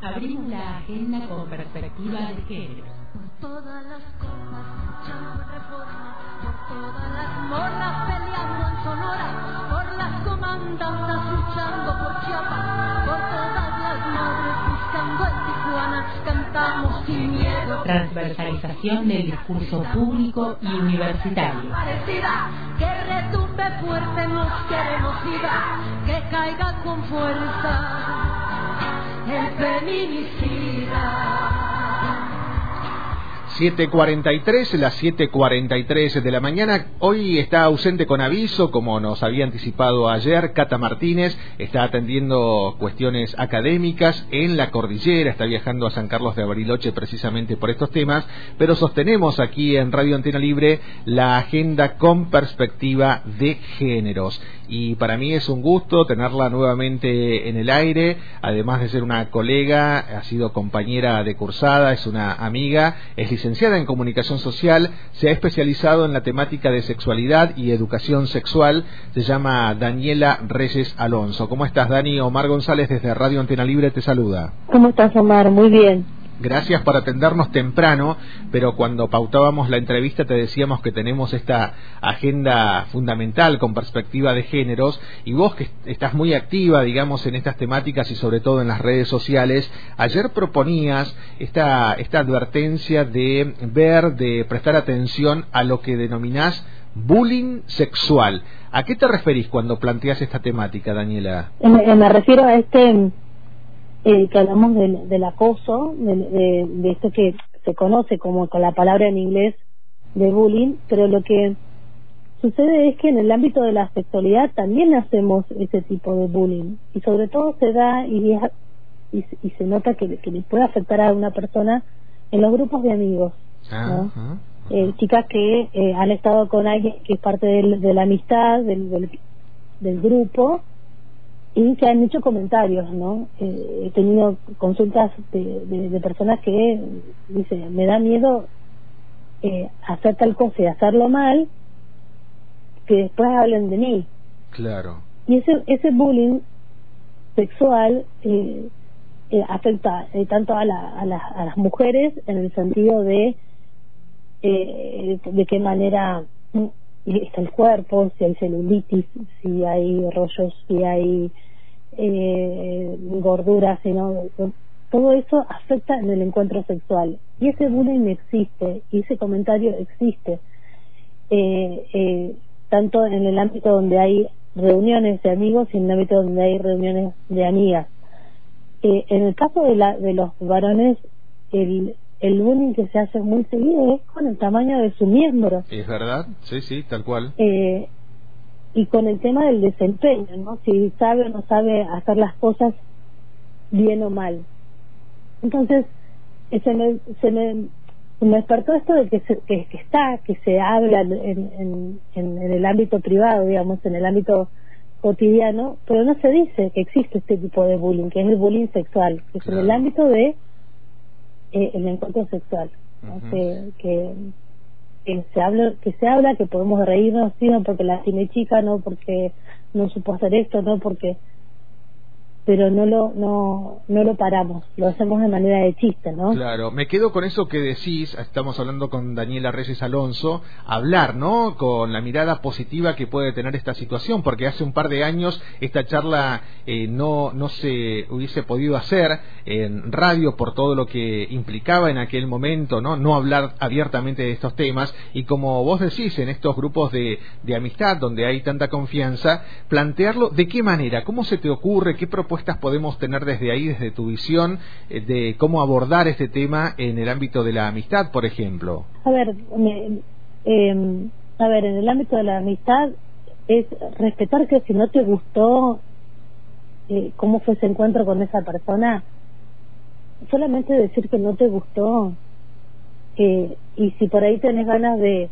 Abrimos la agenda con perspectiva de género. Por todas las cosas, luchando reforma, por todas las morras peleando en Sonora, por las comandantas luchando por Chiapas, por todas las madres buscando en Tijuana, cantamos sin miedo. Transversalización del discurso público y universitario. Que retumbe fuerte, nos queremos vida, que caiga con fuerza el feminicida. 7.43, las 7.43 de la mañana. Hoy está ausente con aviso, como nos había anticipado ayer. Cata Martínez está atendiendo cuestiones académicas en la cordillera, está viajando a San Carlos de Bariloche precisamente por estos temas, pero sostenemos aquí en Radio Antena Libre la agenda con perspectiva de géneros. Y para mí es un gusto tenerla nuevamente en el aire, además de ser una colega, ha sido compañera de cursada, es una amiga, es licenciada en comunicación social, se ha especializado en la temática de sexualidad y educación sexual, se llama Daniela Reyes Alonso. ¿Cómo estás, Dani? Omar González desde Radio Antena Libre te saluda. ¿Cómo estás, Omar? Muy bien. Gracias por atendernos temprano, pero cuando pautábamos la entrevista te decíamos que tenemos esta agenda fundamental con perspectiva de géneros y vos que estás muy activa, digamos, en estas temáticas y sobre todo en las redes sociales, ayer proponías esta, esta advertencia de ver, de prestar atención a lo que denominás bullying sexual. ¿A qué te referís cuando planteas esta temática, Daniela? Me, me refiero a este eh, que hablamos del, del acoso, de, de, de, esto que se conoce como con la palabra en inglés de bullying, pero lo que sucede es que en el ámbito de la sexualidad también hacemos ese tipo de bullying y sobre todo se da y, es, y, y, se nota que, que le puede afectar a una persona en los grupos de amigos. ¿no? Eh, chicas que eh, han estado con alguien que es parte del, de la amistad, del, del, del grupo, y se han hecho comentarios, ¿no? Eh, he tenido consultas de, de, de, personas que dicen, me da miedo eh, hacer tal cosa y hacerlo mal, que después hablen de mí. Claro. Y ese, ese bullying sexual eh, eh afecta eh, tanto a, la, a, la, a las mujeres en el sentido de de qué manera está el cuerpo, si hay celulitis, si hay rollos, si hay eh, gorduras, sino todo eso afecta en el encuentro sexual. Y ese bullying existe, y ese comentario existe, eh, eh, tanto en el ámbito donde hay reuniones de amigos y en el ámbito donde hay reuniones de amigas. Eh, en el caso de, la, de los varones, el, el bullying que se hace muy seguido es con el tamaño de su miembro. Es verdad, sí, sí, tal cual. Eh, y con el tema del desempeño, ¿no? Si sabe o no sabe hacer las cosas bien o mal. Entonces, se me, se me, me despertó esto de que, se, que, que, está, que se habla en, en, en, en el ámbito privado, digamos, en el ámbito cotidiano, pero no se dice que existe este tipo de bullying, que es el bullying sexual, que claro. es en el ámbito de eh, el encuentro sexual, ¿no? uh -huh. que, que, que, se habla, que se habla, que podemos reírnos, sí, no porque la tiene chica, no porque no supo hacer esto, no porque pero no lo no no lo paramos, lo hacemos de manera de chiste, ¿no? Claro, me quedo con eso que decís, estamos hablando con Daniela Reyes Alonso, hablar, ¿no? Con la mirada positiva que puede tener esta situación, porque hace un par de años esta charla eh, no no se hubiese podido hacer en radio por todo lo que implicaba en aquel momento, ¿no? No hablar abiertamente de estos temas y como vos decís en estos grupos de de amistad donde hay tanta confianza, plantearlo de qué manera, cómo se te ocurre, qué propuestas podemos tener desde ahí, desde tu visión, eh, de cómo abordar este tema en el ámbito de la amistad, por ejemplo? A ver, me, eh, a ver, en el ámbito de la amistad es respetar que si no te gustó eh, cómo fue ese encuentro con esa persona, solamente decir que no te gustó eh, y si por ahí tenés ganas de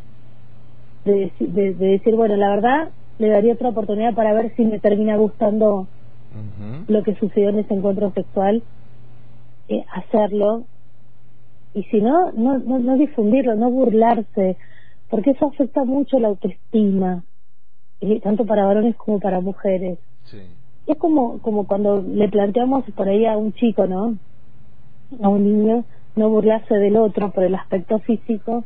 de, de, de decir, bueno, la verdad, le daría otra oportunidad para ver si me termina gustando Uh -huh. lo que sucedió en ese encuentro sexual, eh, hacerlo y si no, no, no, no difundirlo, no burlarse, porque eso afecta mucho la autoestima, eh, tanto para varones como para mujeres. Sí. Es como, como cuando le planteamos por ahí a un chico, ¿no? a un niño no burlarse del otro por el aspecto físico,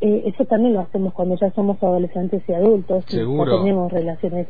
eh, eso también lo hacemos cuando ya somos adolescentes y adultos Seguro. y ya tenemos relaciones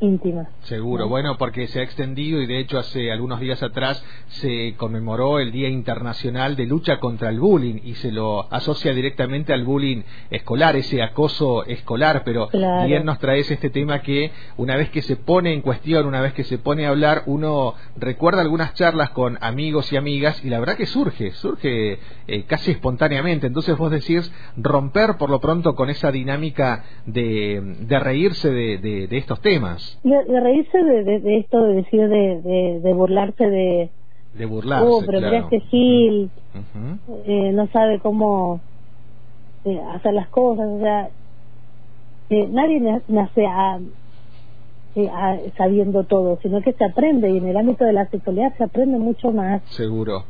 íntimas. Seguro, ¿no? bueno, porque se ha extendido y de hecho hace algunos días atrás se conmemoró el Día Internacional de Lucha contra el Bullying y se lo asocia directamente al bullying escolar, ese acoso escolar, pero Claro. bien nos traes este tema que una vez que se pone en cuestión, una vez que se pone a hablar, uno recuerda algunas charlas con amigos y amigas y la verdad que surge, surge eh, casi espontáneamente. Entonces vos decís romper por lo pronto con esa dinámica de, de reírse de, de- de estos temas. De, de reírse de, de, de esto, de decir, de, de, burlarse de, De burlarse, oh, pero claro. mira este Gil, eh, no sabe cómo eh, hacer las cosas, o sea, eh, nadie na- nace a, a- sabiendo todo, sino que se aprende y en el ámbito de la sexualidad se aprende mucho más Seguro.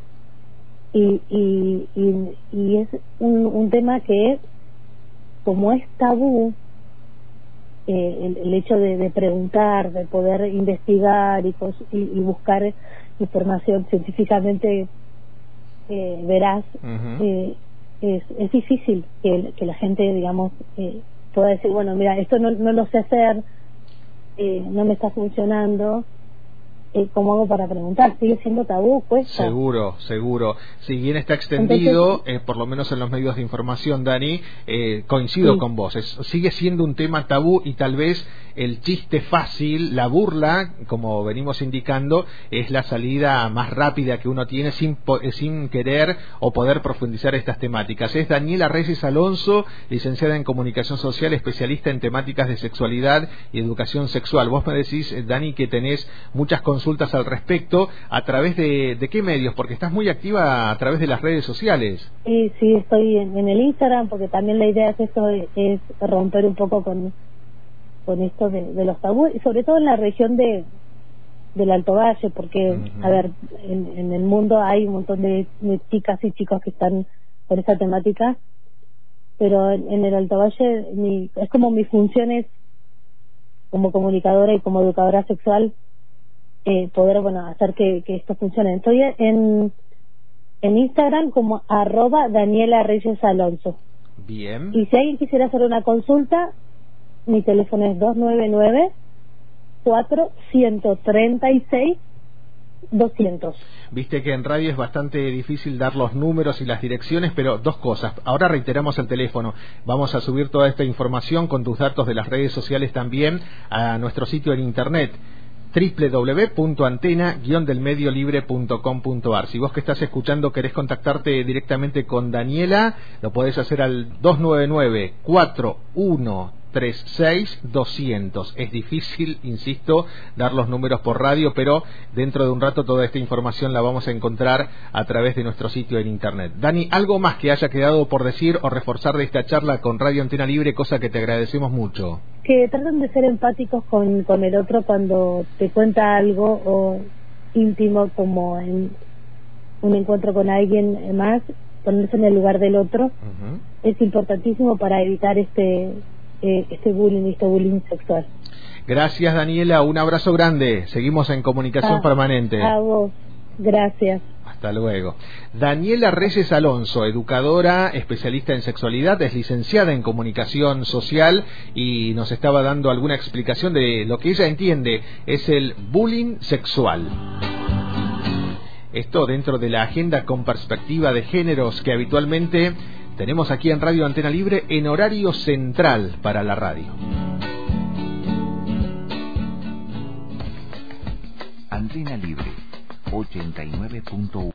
y, y, y, y es un, un tema que como es tabú eh, el, el hecho de, de preguntar de poder investigar y, y, y buscar información científicamente eh, veraz eh, es, es difícil que, que la gente digamos eh, pueda decir bueno mira esto no, no lo sé hacer eh, no me está funcionando eh, ¿cómo hago para preguntar? sigue siendo tabú cuesta Seguro, seguro. Si bien está extendido, eh, por lo menos en los medios de información, Dani, eh, coincido Sí. con vos. Es- sigue siendo un tema tabú y tal vez el chiste fácil, la burla, como venimos indicando, es la salida más rápida que uno tiene sin, eh, sin querer o poder profundizar estas temáticas. Es Daniela Reyes Alonso, licenciada en Comunicación Social, especialista en temáticas de sexualidad y educación sexual. Vos me decís, eh, Dani, que tenés muchas consultas al respecto. ¿A través de, de qué medios? Porque estás muy activa a través de las redes sociales. Sí, estoy en, en el Instagram porque también la idea es, es romper un poco con, con esto de, de los tabúes, y sobre todo en la región de del Alto Valle, porque, a ver, en, en el mundo hay un montón de, de chicas y chicos que están con esa temática, pero en, en el Alto Valle mi, es como mis funciones como comunicadora y como educadora sexual eh, poder bueno hacer que, que esto funcione. Estoy en en Instagram como arroba Daniela Reyes Alonso. Bien. Y si alguien quisiera hacer una consulta, mi teléfono es 299 436 200. Viste que en radio es bastante difícil dar los números y las direcciones, pero dos cosas. Ahora reiteramos el teléfono. Vamos a subir toda esta información con tus datos de las redes sociales también a nuestro sitio en internet www.antena-delmediolibre.com.ar Si vos que estás escuchando querés contactarte directamente con Daniela, lo podés hacer al 299 4136 200. Es difícil, insisto, dar los números por radio, pero dentro de un rato toda esta información la vamos a encontrar a través de nuestro sitio en internet. Dani, algo más que haya quedado por decir o reforzar de esta charla con Radio Antena Libre, cosa que te agradecemos mucho. Que traten de ser empáticos con, con el otro cuando te cuenta algo o íntimo como en un encuentro con alguien más, ponerse en el lugar del otro es importantísimo para evitar este eh, este bullying este bullying sexual. Gracias Daniela, un abrazo grande. Seguimos en comunicación Ah, permanente. A vos, gracias. Hasta luego. Daniela Reyes Alonso, educadora, especialista en sexualidad, es licenciada en comunicación social y nos estaba dando alguna explicación de lo que ella entiende es el bullying sexual. Esto dentro de la agenda con perspectiva de géneros que habitualmente tenemos aquí en Radio Antena Libre en horario central para la radio. Antena Libre 89.1